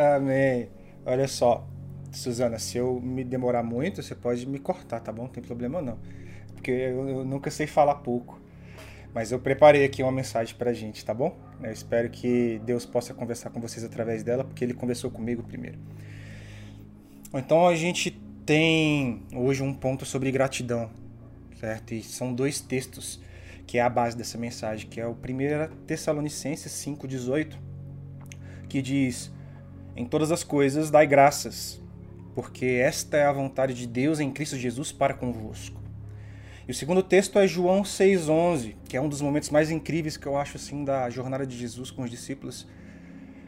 Amém. Olha só, Suzana, se eu me demorar muito, você pode me cortar, tá bom? Não tem problema não. Porque eu, eu nunca sei falar pouco. Mas eu preparei aqui uma mensagem pra gente, tá bom? Eu espero que Deus possa conversar com vocês através dela, porque ele conversou comigo primeiro. Então a gente tem hoje um ponto sobre gratidão, certo? E são dois textos que é a base dessa mensagem, que é o 1 Tessalonicenses 5,18, que diz: Em todas as coisas dai graças, porque esta é a vontade de Deus em Cristo Jesus para convosco. E o segundo texto é João 6,11, que é um dos momentos mais incríveis que eu acho assim da jornada de Jesus com os discípulos.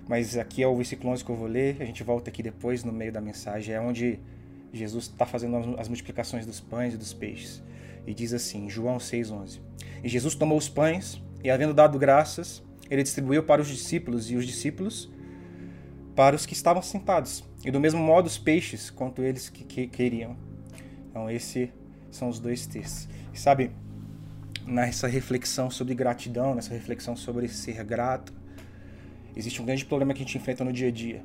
Mas aqui é o versículo 11 que eu vou ler, a gente volta aqui depois no meio da mensagem, é onde Jesus está fazendo as multiplicações dos pães e dos peixes. E diz assim, João 6,11: E Jesus tomou os pães, e havendo dado graças, ele distribuiu para os discípulos, e os discípulos para os que estavam sentados. E do mesmo modo os peixes, quanto eles que, que queriam. Então, esses são os dois textos. E sabe, nessa reflexão sobre gratidão, nessa reflexão sobre ser grato, existe um grande problema que a gente enfrenta no dia a dia.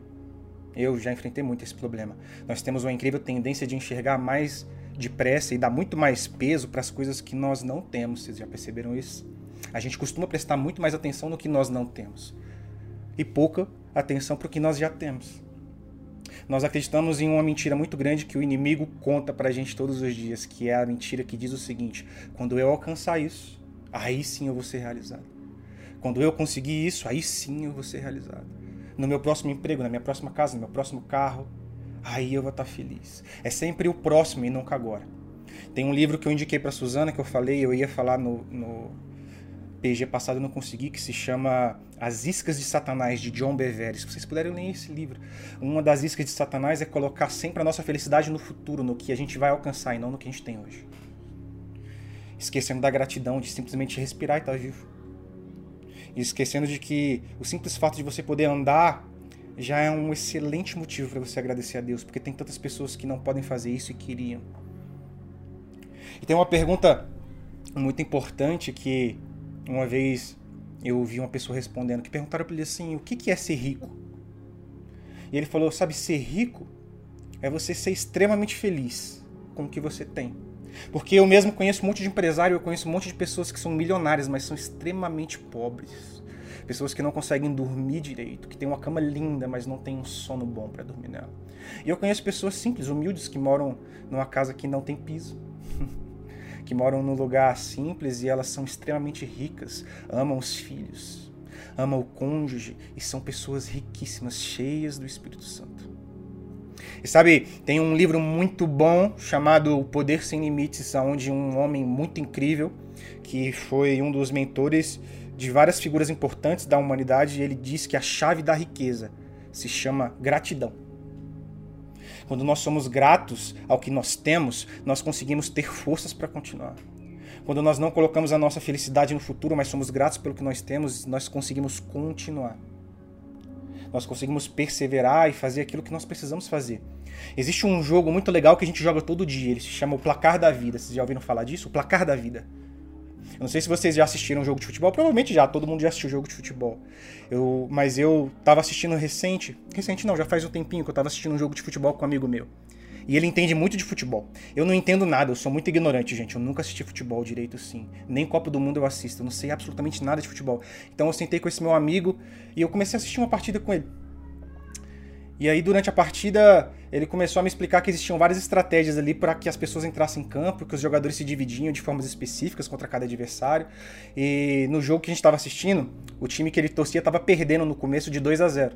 Eu já enfrentei muito esse problema. Nós temos uma incrível tendência de enxergar mais depressa e dar muito mais peso para as coisas que nós não temos. Vocês já perceberam isso? A gente costuma prestar muito mais atenção no que nós não temos e pouca atenção para o que nós já temos. Nós acreditamos em uma mentira muito grande que o inimigo conta para a gente todos os dias, que é a mentira que diz o seguinte: quando eu alcançar isso, aí sim eu vou ser realizado. Quando eu conseguir isso, aí sim eu vou ser realizado. No meu próximo emprego, na minha próxima casa, no meu próximo carro, aí eu vou estar feliz. É sempre o próximo e nunca agora. Tem um livro que eu indiquei para Suzana, que eu falei, eu ia falar no, no PG passado, eu não consegui, que se chama As Iscas de Satanás, de John Bevere. Se vocês puderem ler esse livro. Uma das iscas de Satanás é colocar sempre a nossa felicidade no futuro, no que a gente vai alcançar e não no que a gente tem hoje. Esquecendo da gratidão, de simplesmente respirar e estar vivo. E esquecendo de que o simples fato de você poder andar já é um excelente motivo para você agradecer a Deus, porque tem tantas pessoas que não podem fazer isso e queriam. E tem uma pergunta muito importante que uma vez eu ouvi uma pessoa respondendo, que perguntaram para ele assim, o que é ser rico? E ele falou, sabe, ser rico é você ser extremamente feliz com o que você tem. Porque eu mesmo conheço um monte de empresário, eu conheço um monte de pessoas que são milionárias, mas são extremamente pobres pessoas que não conseguem dormir direito, que têm uma cama linda, mas não têm um sono bom para dormir nela. E eu conheço pessoas simples, humildes, que moram numa casa que não tem piso. que moram num lugar simples e elas são extremamente ricas, amam os filhos, amam o cônjuge e são pessoas riquíssimas, cheias do Espírito Santo. E sabe, tem um livro muito bom chamado O Poder Sem Limites, onde um homem muito incrível, que foi um dos mentores de várias figuras importantes da humanidade, ele diz que a chave da riqueza se chama gratidão. Quando nós somos gratos ao que nós temos, nós conseguimos ter forças para continuar. Quando nós não colocamos a nossa felicidade no futuro, mas somos gratos pelo que nós temos, nós conseguimos continuar. Nós conseguimos perseverar e fazer aquilo que nós precisamos fazer. Existe um jogo muito legal que a gente joga todo dia, ele se chama o Placar da Vida. Vocês já ouviram falar disso? O Placar da Vida. Eu não sei se vocês já assistiram jogo de futebol, provavelmente já, todo mundo já assistiu jogo de futebol. Eu, mas eu tava assistindo recente, recente não, já faz um tempinho que eu tava assistindo um jogo de futebol com um amigo meu. E ele entende muito de futebol. Eu não entendo nada, eu sou muito ignorante, gente. Eu nunca assisti futebol direito assim. Nem Copa do Mundo eu assisto, eu não sei absolutamente nada de futebol. Então eu sentei com esse meu amigo e eu comecei a assistir uma partida com ele. E aí, durante a partida, ele começou a me explicar que existiam várias estratégias ali para que as pessoas entrassem em campo, que os jogadores se dividiam de formas específicas contra cada adversário. E no jogo que a gente estava assistindo, o time que ele torcia estava perdendo no começo de 2 a 0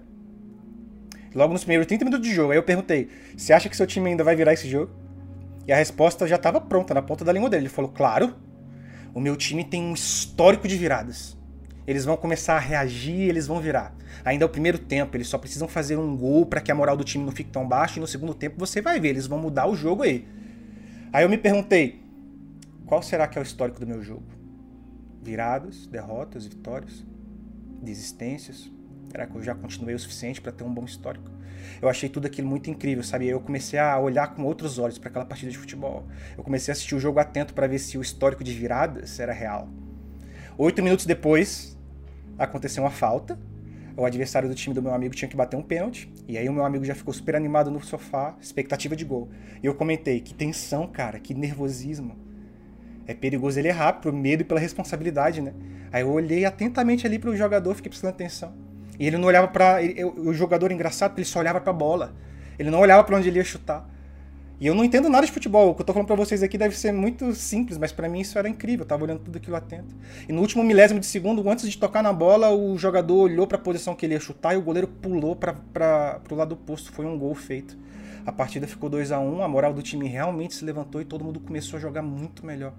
Logo nos primeiros 30 minutos de jogo. Aí eu perguntei: Você acha que seu time ainda vai virar esse jogo? E a resposta já estava pronta, na ponta da língua dele. Ele falou: Claro, o meu time tem um histórico de viradas. Eles vão começar a reagir, eles vão virar. Ainda é o primeiro tempo, eles só precisam fazer um gol para que a moral do time não fique tão baixa e no segundo tempo você vai ver, eles vão mudar o jogo aí. Aí eu me perguntei, qual será que é o histórico do meu jogo? Viradas, derrotas, vitórias, desistências? Será que eu já continuei o suficiente para ter um bom histórico? Eu achei tudo aquilo muito incrível, sabe? Eu comecei a olhar com outros olhos para aquela partida de futebol. Eu comecei a assistir o jogo atento para ver se o histórico de viradas era real. Oito minutos depois, aconteceu uma falta. o adversário do time do meu amigo tinha que bater um pênalti. E aí o meu amigo já ficou super animado no sofá, expectativa de gol. E eu comentei, que tensão, cara, que nervosismo. É perigoso ele errar, por medo e pela responsabilidade, né? Aí eu olhei atentamente ali pro jogador, fiquei prestando atenção. E ele não olhava para O jogador engraçado, ele só olhava pra bola. Ele não olhava para onde ele ia chutar. E eu não entendo nada de futebol. O que eu tô falando pra vocês aqui deve ser muito simples, mas para mim isso era incrível. Eu tava olhando tudo aquilo atento. E no último milésimo de segundo, antes de tocar na bola, o jogador olhou para a posição que ele ia chutar e o goleiro pulou para pro lado oposto. Foi um gol feito. A partida ficou 2 a 1 um, a moral do time realmente se levantou e todo mundo começou a jogar muito melhor.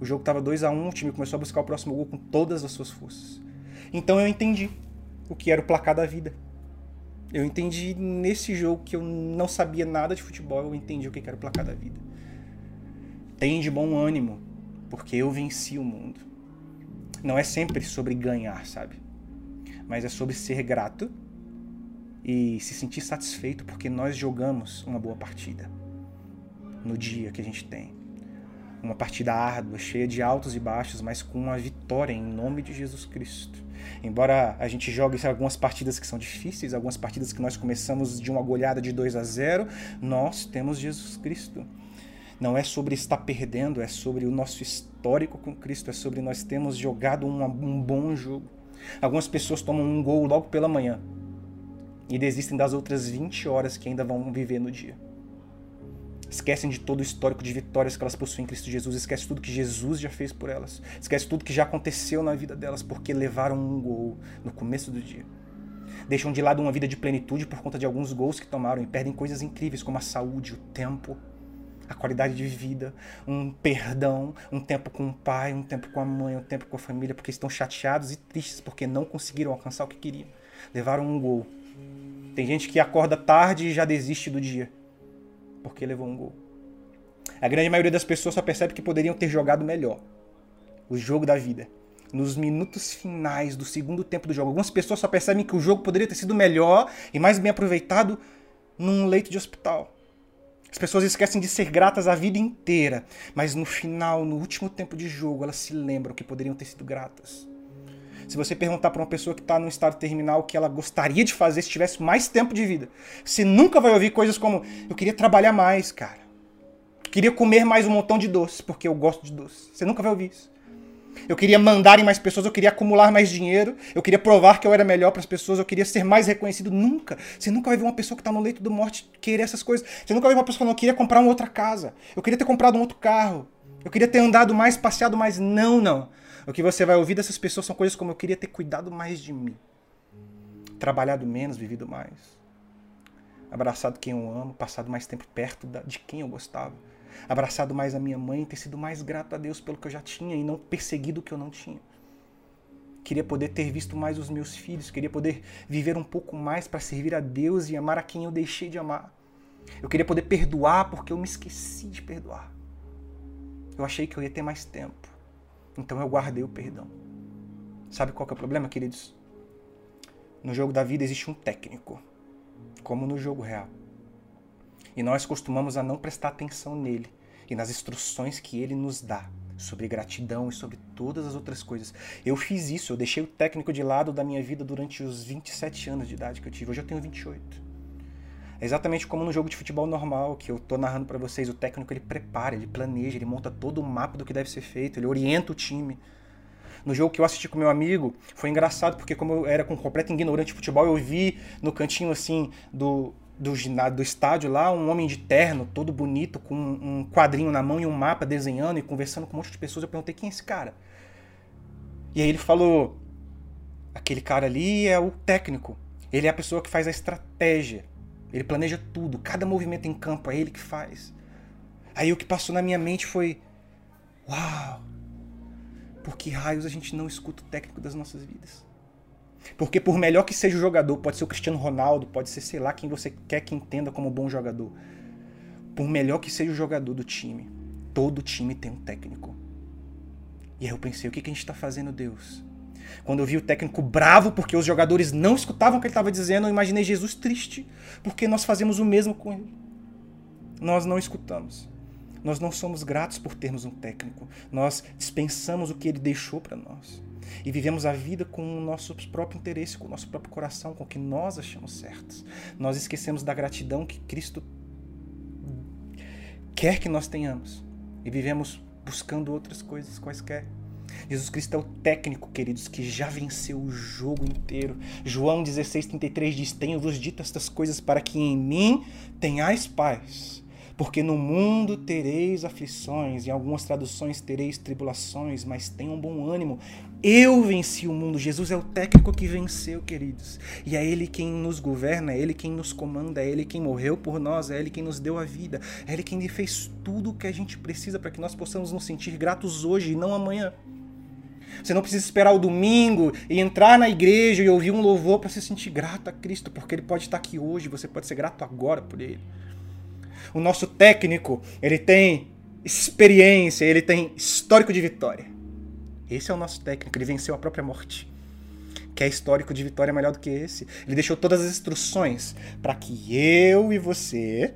O jogo estava 2 a 1 um, o time começou a buscar o próximo gol com todas as suas forças. Então eu entendi o que era o placar da vida. Eu entendi nesse jogo que eu não sabia nada de futebol, eu entendi o que era o placar da vida. Tem de bom ânimo, porque eu venci o mundo. Não é sempre sobre ganhar, sabe? Mas é sobre ser grato e se sentir satisfeito porque nós jogamos uma boa partida no dia que a gente tem. Uma partida árdua, cheia de altos e baixos, mas com uma vitória em nome de Jesus Cristo. Embora a gente jogue algumas partidas que são difíceis, algumas partidas que nós começamos de uma goleada de 2 a 0, nós temos Jesus Cristo. Não é sobre estar perdendo, é sobre o nosso histórico com Cristo, é sobre nós termos jogado um, um bom jogo. Algumas pessoas tomam um gol logo pela manhã e desistem das outras 20 horas que ainda vão viver no dia. Esquecem de todo o histórico de vitórias que elas possuem em Cristo Jesus. Esquece tudo que Jesus já fez por elas. Esquece tudo que já aconteceu na vida delas porque levaram um gol no começo do dia. Deixam de lado uma vida de plenitude por conta de alguns gols que tomaram e perdem coisas incríveis como a saúde, o tempo, a qualidade de vida, um perdão, um tempo com o pai, um tempo com a mãe, um tempo com a família, porque estão chateados e tristes porque não conseguiram alcançar o que queriam. Levaram um gol. Tem gente que acorda tarde e já desiste do dia porque levou um gol. A grande maioria das pessoas só percebe que poderiam ter jogado melhor. O jogo da vida. Nos minutos finais do segundo tempo do jogo. Algumas pessoas só percebem que o jogo poderia ter sido melhor e mais bem aproveitado num leito de hospital. As pessoas esquecem de ser gratas a vida inteira, mas no final, no último tempo de jogo, elas se lembram que poderiam ter sido gratas. Se você perguntar para uma pessoa que está num estado terminal o que ela gostaria de fazer se tivesse mais tempo de vida, você nunca vai ouvir coisas como: eu queria trabalhar mais, cara. Eu queria comer mais um montão de doces, porque eu gosto de doces. Você nunca vai ouvir isso. Eu queria mandar em mais pessoas, eu queria acumular mais dinheiro, eu queria provar que eu era melhor para as pessoas, eu queria ser mais reconhecido. Nunca. Você nunca vai ver uma pessoa que está no leito da morte querer essas coisas. Você nunca vai ver uma pessoa falando, eu queria comprar uma outra casa, eu queria ter comprado um outro carro, eu queria ter andado mais, passeado mais. Não, não. O que você vai ouvir dessas pessoas são coisas como eu queria ter cuidado mais de mim, trabalhado menos, vivido mais, abraçado quem eu amo, passado mais tempo perto de quem eu gostava, abraçado mais a minha mãe, ter sido mais grato a Deus pelo que eu já tinha e não perseguido o que eu não tinha. Queria poder ter visto mais os meus filhos, queria poder viver um pouco mais para servir a Deus e amar a quem eu deixei de amar. Eu queria poder perdoar porque eu me esqueci de perdoar. Eu achei que eu ia ter mais tempo. Então eu guardei o perdão. Sabe qual é o problema, queridos? No jogo da vida existe um técnico, como no jogo real. E nós costumamos a não prestar atenção nele e nas instruções que ele nos dá sobre gratidão e sobre todas as outras coisas. Eu fiz isso, eu deixei o técnico de lado da minha vida durante os 27 anos de idade que eu tive. Hoje eu tenho 28. É exatamente como no jogo de futebol normal, que eu tô narrando para vocês, o técnico ele prepara, ele planeja, ele monta todo o mapa do que deve ser feito, ele orienta o time. No jogo que eu assisti com meu amigo, foi engraçado porque como eu era com completo ignorante de futebol, eu vi no cantinho assim do do, do estádio lá, um homem de terno, todo bonito, com um quadrinho na mão e um mapa desenhando e conversando com um monte de pessoas. Eu perguntei quem é esse cara. E aí ele falou: aquele cara ali é o técnico. Ele é a pessoa que faz a estratégia. Ele planeja tudo, cada movimento em campo é ele que faz. Aí o que passou na minha mente foi: Uau! Por que raios a gente não escuta o técnico das nossas vidas? Porque por melhor que seja o jogador, pode ser o Cristiano Ronaldo, pode ser sei lá quem você quer que entenda como bom jogador. Por melhor que seja o jogador do time, todo time tem um técnico. E aí eu pensei, o que, que a gente está fazendo, Deus? Quando eu vi o técnico bravo porque os jogadores não escutavam o que ele estava dizendo, eu imaginei Jesus triste porque nós fazemos o mesmo com ele. Nós não escutamos. Nós não somos gratos por termos um técnico. Nós dispensamos o que ele deixou para nós. e vivemos a vida com o nosso próprio interesse, com o nosso próprio coração, com o que nós achamos certos. Nós esquecemos da gratidão que Cristo quer que nós tenhamos e vivemos buscando outras coisas quaisquer. Jesus Cristo é o técnico, queridos, que já venceu o jogo inteiro. João 16,33 diz: Tenho-vos dito estas coisas para que em mim tenhais paz. Porque no mundo tereis aflições, em algumas traduções tereis tribulações, mas tenham bom ânimo. Eu venci o mundo. Jesus é o técnico que venceu, queridos. E é Ele quem nos governa, é Ele quem nos comanda, é Ele quem morreu por nós, é Ele quem nos deu a vida, é Ele quem fez tudo o que a gente precisa para que nós possamos nos sentir gratos hoje e não amanhã. Você não precisa esperar o domingo e entrar na igreja e ouvir um louvor para se sentir grato a Cristo, porque Ele pode estar aqui hoje, você pode ser grato agora por Ele. O nosso técnico, ele tem experiência, ele tem histórico de vitória. Esse é o nosso técnico, ele venceu a própria morte. Quer histórico de vitória melhor do que esse? Ele deixou todas as instruções para que eu e você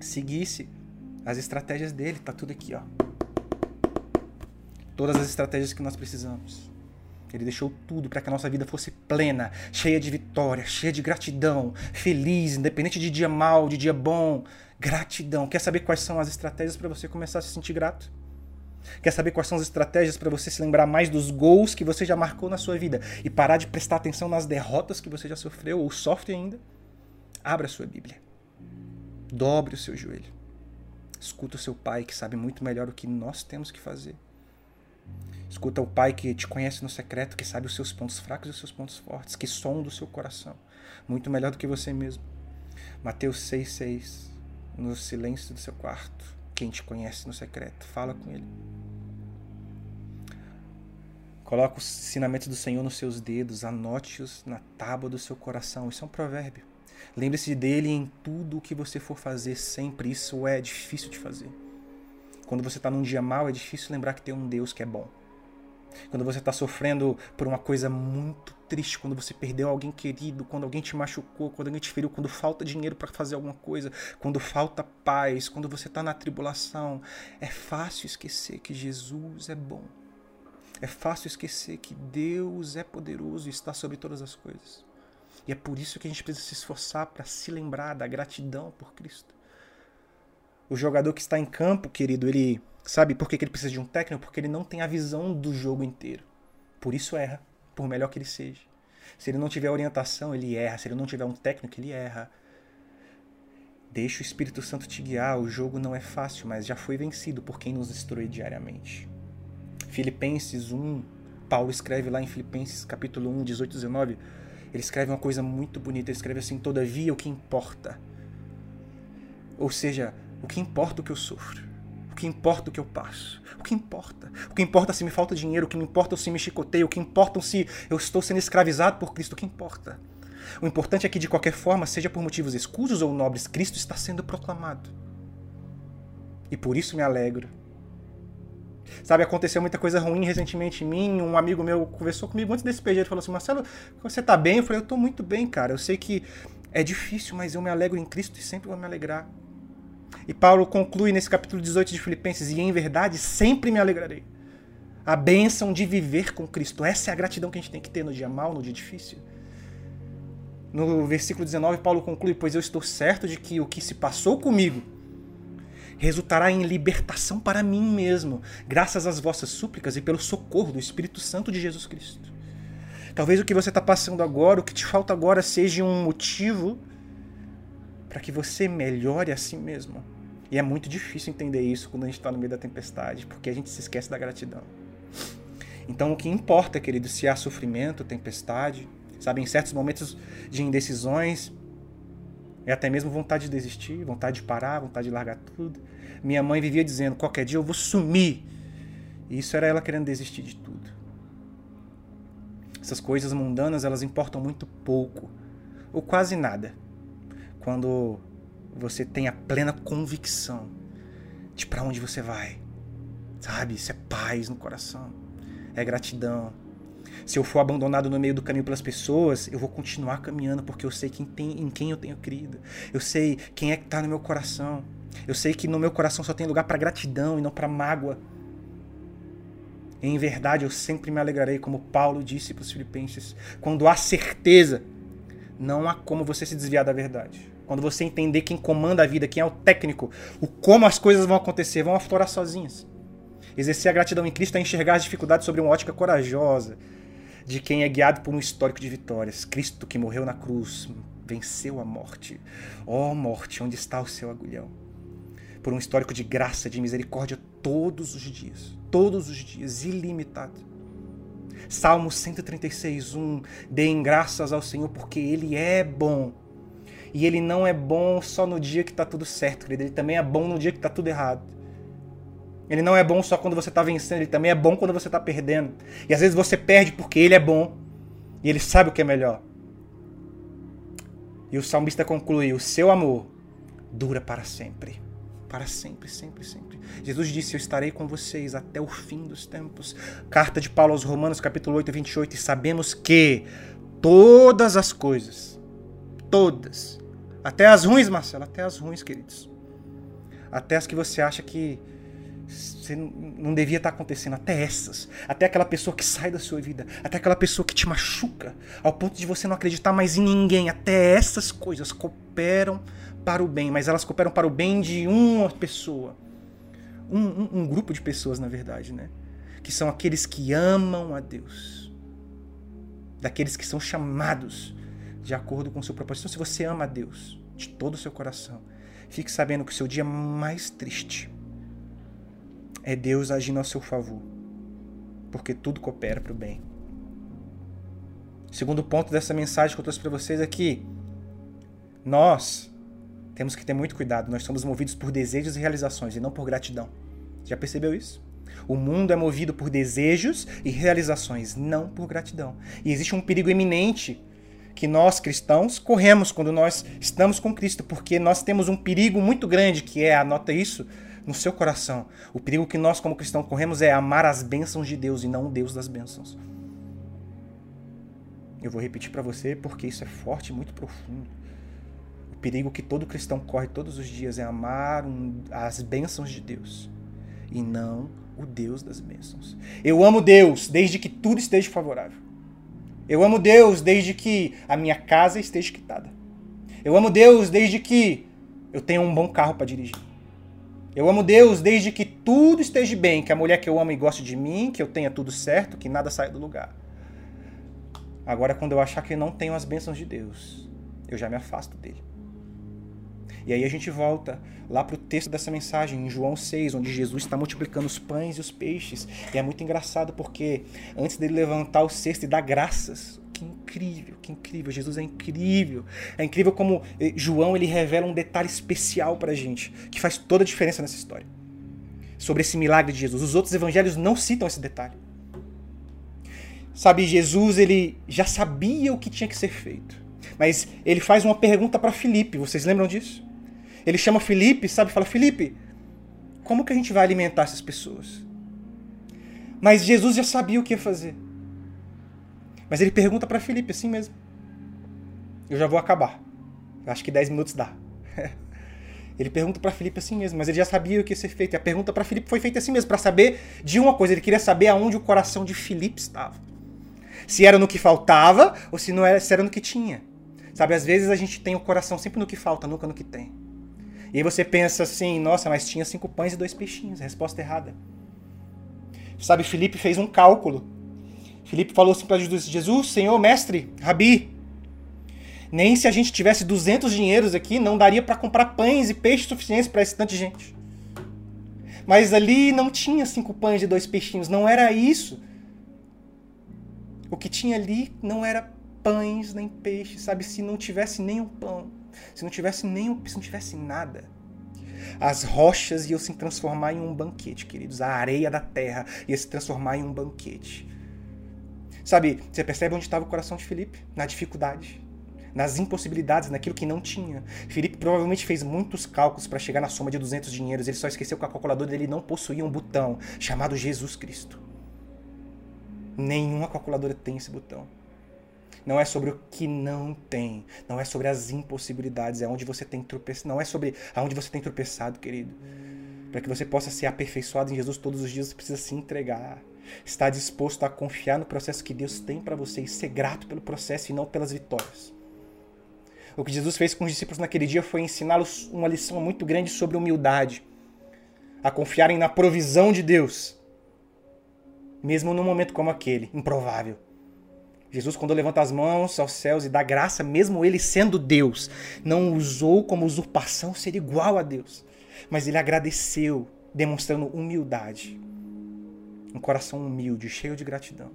seguisse as estratégias dele. Tá tudo aqui, ó todas as estratégias que nós precisamos. Ele deixou tudo para que a nossa vida fosse plena, cheia de vitória, cheia de gratidão, feliz, independente de dia mal, de dia bom. Gratidão. Quer saber quais são as estratégias para você começar a se sentir grato? Quer saber quais são as estratégias para você se lembrar mais dos gols que você já marcou na sua vida e parar de prestar atenção nas derrotas que você já sofreu ou sofre ainda? Abra a sua Bíblia. Dobre o seu joelho. Escuta o seu pai que sabe muito melhor o que nós temos que fazer. Escuta o Pai que te conhece no secreto, que sabe os seus pontos fracos e os seus pontos fortes, que sonda o seu coração, muito melhor do que você mesmo. Mateus 6,6 No silêncio do seu quarto, quem te conhece no secreto, fala com ele. Coloca os ensinamentos do Senhor nos seus dedos, anote-os na tábua do seu coração. Isso é um provérbio. Lembre-se dele em tudo o que você for fazer sempre. Isso é difícil de fazer. Quando você está num dia mal, é difícil lembrar que tem um Deus que é bom. Quando você está sofrendo por uma coisa muito triste, quando você perdeu alguém querido, quando alguém te machucou, quando alguém te feriu, quando falta dinheiro para fazer alguma coisa, quando falta paz, quando você está na tribulação, é fácil esquecer que Jesus é bom. É fácil esquecer que Deus é poderoso e está sobre todas as coisas. E é por isso que a gente precisa se esforçar para se lembrar da gratidão por Cristo. O jogador que está em campo, querido, ele sabe por que ele precisa de um técnico? Porque ele não tem a visão do jogo inteiro. Por isso erra, por melhor que ele seja. Se ele não tiver orientação, ele erra. Se ele não tiver um técnico, ele erra. Deixa o Espírito Santo te guiar. O jogo não é fácil, mas já foi vencido por quem nos instrui diariamente. Filipenses 1, Paulo escreve lá em Filipenses capítulo 1, 18 e 19. Ele escreve uma coisa muito bonita. Ele escreve assim: Todavia, o que importa. Ou seja, o que importa o que eu sofro. O que importa o que eu passo. O que importa? O que importa se me falta dinheiro, o que me importa se me chicoteio, o que importa se eu estou sendo escravizado por Cristo, o que importa? O importante é que, de qualquer forma, seja por motivos escusos ou nobres, Cristo está sendo proclamado. E por isso me alegro. Sabe, aconteceu muita coisa ruim recentemente em mim. Um amigo meu conversou comigo antes desse PG. Ele falou assim: Marcelo, você tá bem? Eu falei: Eu tô muito bem, cara. Eu sei que é difícil, mas eu me alegro em Cristo e sempre vou me alegrar. E Paulo conclui nesse capítulo 18 de Filipenses: E em verdade sempre me alegrarei. A bênção de viver com Cristo. Essa é a gratidão que a gente tem que ter no dia mal, no dia difícil. No versículo 19, Paulo conclui: Pois eu estou certo de que o que se passou comigo resultará em libertação para mim mesmo, graças às vossas súplicas e pelo socorro do Espírito Santo de Jesus Cristo. Talvez o que você está passando agora, o que te falta agora, seja um motivo para que você melhore a si mesmo. E é muito difícil entender isso quando a gente está no meio da tempestade, porque a gente se esquece da gratidão. Então, o que importa, querido, se há sofrimento, tempestade, sabe, em certos momentos de indecisões, é até mesmo vontade de desistir, vontade de parar, vontade de largar tudo. Minha mãe vivia dizendo: qualquer dia eu vou sumir. E isso era ela querendo desistir de tudo. Essas coisas mundanas, elas importam muito pouco, ou quase nada quando você tem a plena convicção de para onde você vai. Sabe? Isso é paz no coração. É gratidão. Se eu for abandonado no meio do caminho pelas pessoas, eu vou continuar caminhando porque eu sei quem tem, em quem eu tenho crido. Eu sei quem é que está no meu coração. Eu sei que no meu coração só tem lugar para gratidão e não para mágoa. Em verdade, eu sempre me alegrarei, como Paulo disse para os filipenses. Quando há certeza, não há como você se desviar da verdade. Quando você entender quem comanda a vida, quem é o técnico, o como as coisas vão acontecer, vão aflorar sozinhas. Exercer a gratidão em Cristo é enxergar as dificuldades sobre uma ótica corajosa de quem é guiado por um histórico de vitórias. Cristo que morreu na cruz, venceu a morte. Ó oh, morte, onde está o seu agulhão? Por um histórico de graça, de misericórdia todos os dias. Todos os dias, ilimitado. Salmo 136, 1. Deem graças ao Senhor porque Ele é bom. E Ele não é bom só no dia que está tudo certo, querido. Ele também é bom no dia que está tudo errado. Ele não é bom só quando você está vencendo, ele também é bom quando você está perdendo. E às vezes você perde porque ele é bom e ele sabe o que é melhor. E o salmista conclui: O seu amor dura para sempre. Para sempre, sempre, sempre. Jesus disse: Eu estarei com vocês até o fim dos tempos. Carta de Paulo aos Romanos, capítulo 8, 28. E sabemos que todas as coisas, todas, até as ruins, Marcelo, até as ruins, queridos, até as que você acha que você não devia estar acontecendo. Até essas. Até aquela pessoa que sai da sua vida. Até aquela pessoa que te machuca. Ao ponto de você não acreditar mais em ninguém. Até essas coisas cooperam para o bem. Mas elas cooperam para o bem de uma pessoa. Um, um, um grupo de pessoas, na verdade, né? Que são aqueles que amam a Deus. Daqueles que são chamados de acordo com o seu propósito. Então, se você ama a Deus de todo o seu coração, fique sabendo que o seu dia mais triste é Deus agindo a seu favor, porque tudo coopera para o bem. Segundo ponto dessa mensagem que eu trouxe para vocês é que nós temos que ter muito cuidado, nós somos movidos por desejos e realizações e não por gratidão. Já percebeu isso? O mundo é movido por desejos e realizações, não por gratidão. E existe um perigo eminente que nós cristãos corremos quando nós estamos com Cristo, porque nós temos um perigo muito grande que é, anota isso, no seu coração. O perigo que nós, como cristãos, corremos é amar as bênçãos de Deus e não o Deus das bênçãos. Eu vou repetir para você porque isso é forte e muito profundo. O perigo que todo cristão corre todos os dias é amar um, as bênçãos de Deus e não o Deus das bênçãos. Eu amo Deus desde que tudo esteja favorável. Eu amo Deus desde que a minha casa esteja quitada. Eu amo Deus desde que eu tenha um bom carro para dirigir. Eu amo Deus desde que tudo esteja bem, que a mulher que eu amo e goste de mim, que eu tenha tudo certo, que nada saia do lugar. Agora, quando eu achar que eu não tenho as bênçãos de Deus, eu já me afasto dele. E aí a gente volta lá para o texto dessa mensagem, em João 6, onde Jesus está multiplicando os pães e os peixes. E é muito engraçado porque antes dele levantar o cesto e dar graças, que incrível, que incrível. Jesus é incrível. É incrível como eh, João ele revela um detalhe especial para a gente, que faz toda a diferença nessa história. Sobre esse milagre de Jesus. Os outros evangelhos não citam esse detalhe. Sabe, Jesus ele já sabia o que tinha que ser feito. Mas ele faz uma pergunta para Filipe. Vocês lembram disso? Ele chama Filipe, sabe? Fala: Filipe, como que a gente vai alimentar essas pessoas? Mas Jesus já sabia o que ia fazer. Mas ele pergunta para Felipe assim mesmo. Eu já vou acabar. Acho que 10 minutos dá. ele pergunta para Felipe assim mesmo, mas ele já sabia o que ia ser feito. E a pergunta para Felipe foi feita assim mesmo, para saber de uma coisa. Ele queria saber aonde o coração de Felipe estava. Se era no que faltava ou se não era, se era no que tinha. Sabe, às vezes a gente tem o coração sempre no que falta, nunca no que tem. E aí você pensa assim, nossa, mas tinha cinco pães e dois peixinhos. Resposta errada. Sabe, Felipe fez um cálculo Filipe falou assim para Jesus: Jesus, Senhor, mestre, Rabi, nem se a gente tivesse 200 dinheiros aqui, não daria para comprar pães e peixes suficientes para esse tanto de gente. Mas ali não tinha cinco pães e dois peixinhos, não era isso. O que tinha ali não era pães nem peixes, sabe? Se não tivesse nenhum pão, se não tivesse nenhum, se não tivesse nada, as rochas iam se transformar em um banquete, queridos. A areia da terra ia se transformar em um banquete. Sabe, você percebe onde estava o coração de Felipe? Na dificuldade, nas impossibilidades, naquilo que não tinha. Felipe provavelmente fez muitos cálculos para chegar na soma de 200 dinheiros. Ele só esqueceu que a calculadora dele não possuía um botão chamado Jesus Cristo. Nenhuma calculadora tem esse botão. Não é sobre o que não tem, não é sobre as impossibilidades, é onde você tem tropeçado, não é sobre aonde você tem tropeçado, querido. Para que você possa ser aperfeiçoado em Jesus todos os dias, você precisa se entregar. Está disposto a confiar no processo que Deus tem para você e ser grato pelo processo e não pelas vitórias. O que Jesus fez com os discípulos naquele dia foi ensiná-los uma lição muito grande sobre humildade, a confiarem na provisão de Deus, mesmo num momento como aquele, improvável. Jesus, quando levanta as mãos aos céus e dá graça, mesmo ele sendo Deus, não usou como usurpação ser igual a Deus, mas ele agradeceu, demonstrando humildade. Um coração humilde, cheio de gratidão.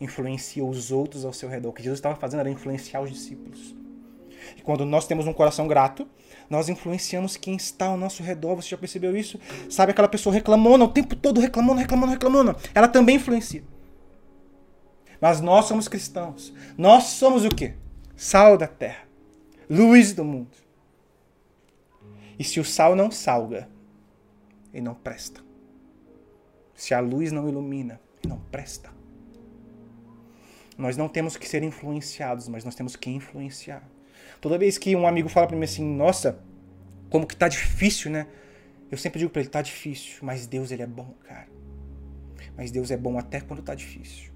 Influenciou os outros ao seu redor. O que Jesus estava fazendo era influenciar os discípulos. E quando nós temos um coração grato, nós influenciamos quem está ao nosso redor. Você já percebeu isso? Sabe aquela pessoa reclamando o tempo todo, reclamando, reclamando, reclamando. Ela também influencia. Mas nós somos cristãos. Nós somos o quê? Sal da terra. Luz do mundo. E se o sal não salga, ele não presta. Se a luz não ilumina, ele não presta. Nós não temos que ser influenciados, mas nós temos que influenciar. Toda vez que um amigo fala para mim assim, nossa, como que tá difícil, né? Eu sempre digo para ele, tá difícil, mas Deus ele é bom, cara. Mas Deus é bom até quando tá difícil.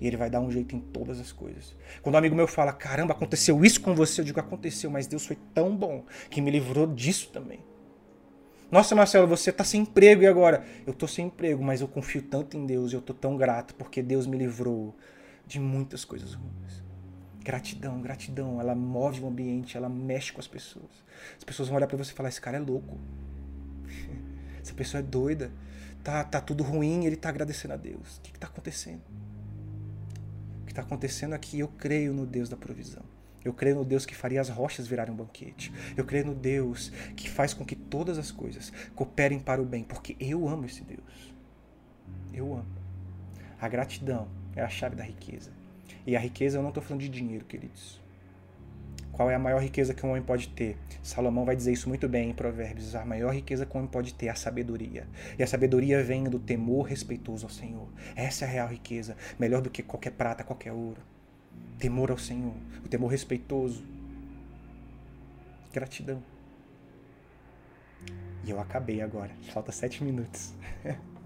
E ele vai dar um jeito em todas as coisas. Quando um amigo meu fala, caramba, aconteceu isso com você, eu digo, aconteceu, mas Deus foi tão bom que me livrou disso também. Nossa, Marcelo, você tá sem emprego e agora? Eu tô sem emprego, mas eu confio tanto em Deus e eu tô tão grato porque Deus me livrou de muitas coisas ruins. Gratidão, gratidão, ela move o ambiente, ela mexe com as pessoas. As pessoas vão olhar para você e falar: esse cara é louco. Essa pessoa é doida. Tá, tá tudo ruim ele tá agradecendo a Deus. O que, que tá acontecendo? Está acontecendo aqui? Eu creio no Deus da provisão. Eu creio no Deus que faria as rochas virarem um banquete. Eu creio no Deus que faz com que todas as coisas cooperem para o bem, porque eu amo esse Deus. Eu amo. A gratidão é a chave da riqueza. E a riqueza eu não estou falando de dinheiro, queridos. Qual é a maior riqueza que um homem pode ter? Salomão vai dizer isso muito bem em Provérbios. A maior riqueza que um homem pode ter é a sabedoria. E a sabedoria vem do temor respeitoso ao Senhor. Essa é a real riqueza. Melhor do que qualquer prata, qualquer ouro. Temor ao Senhor. O temor respeitoso. Gratidão. E eu acabei agora. Falta sete minutos.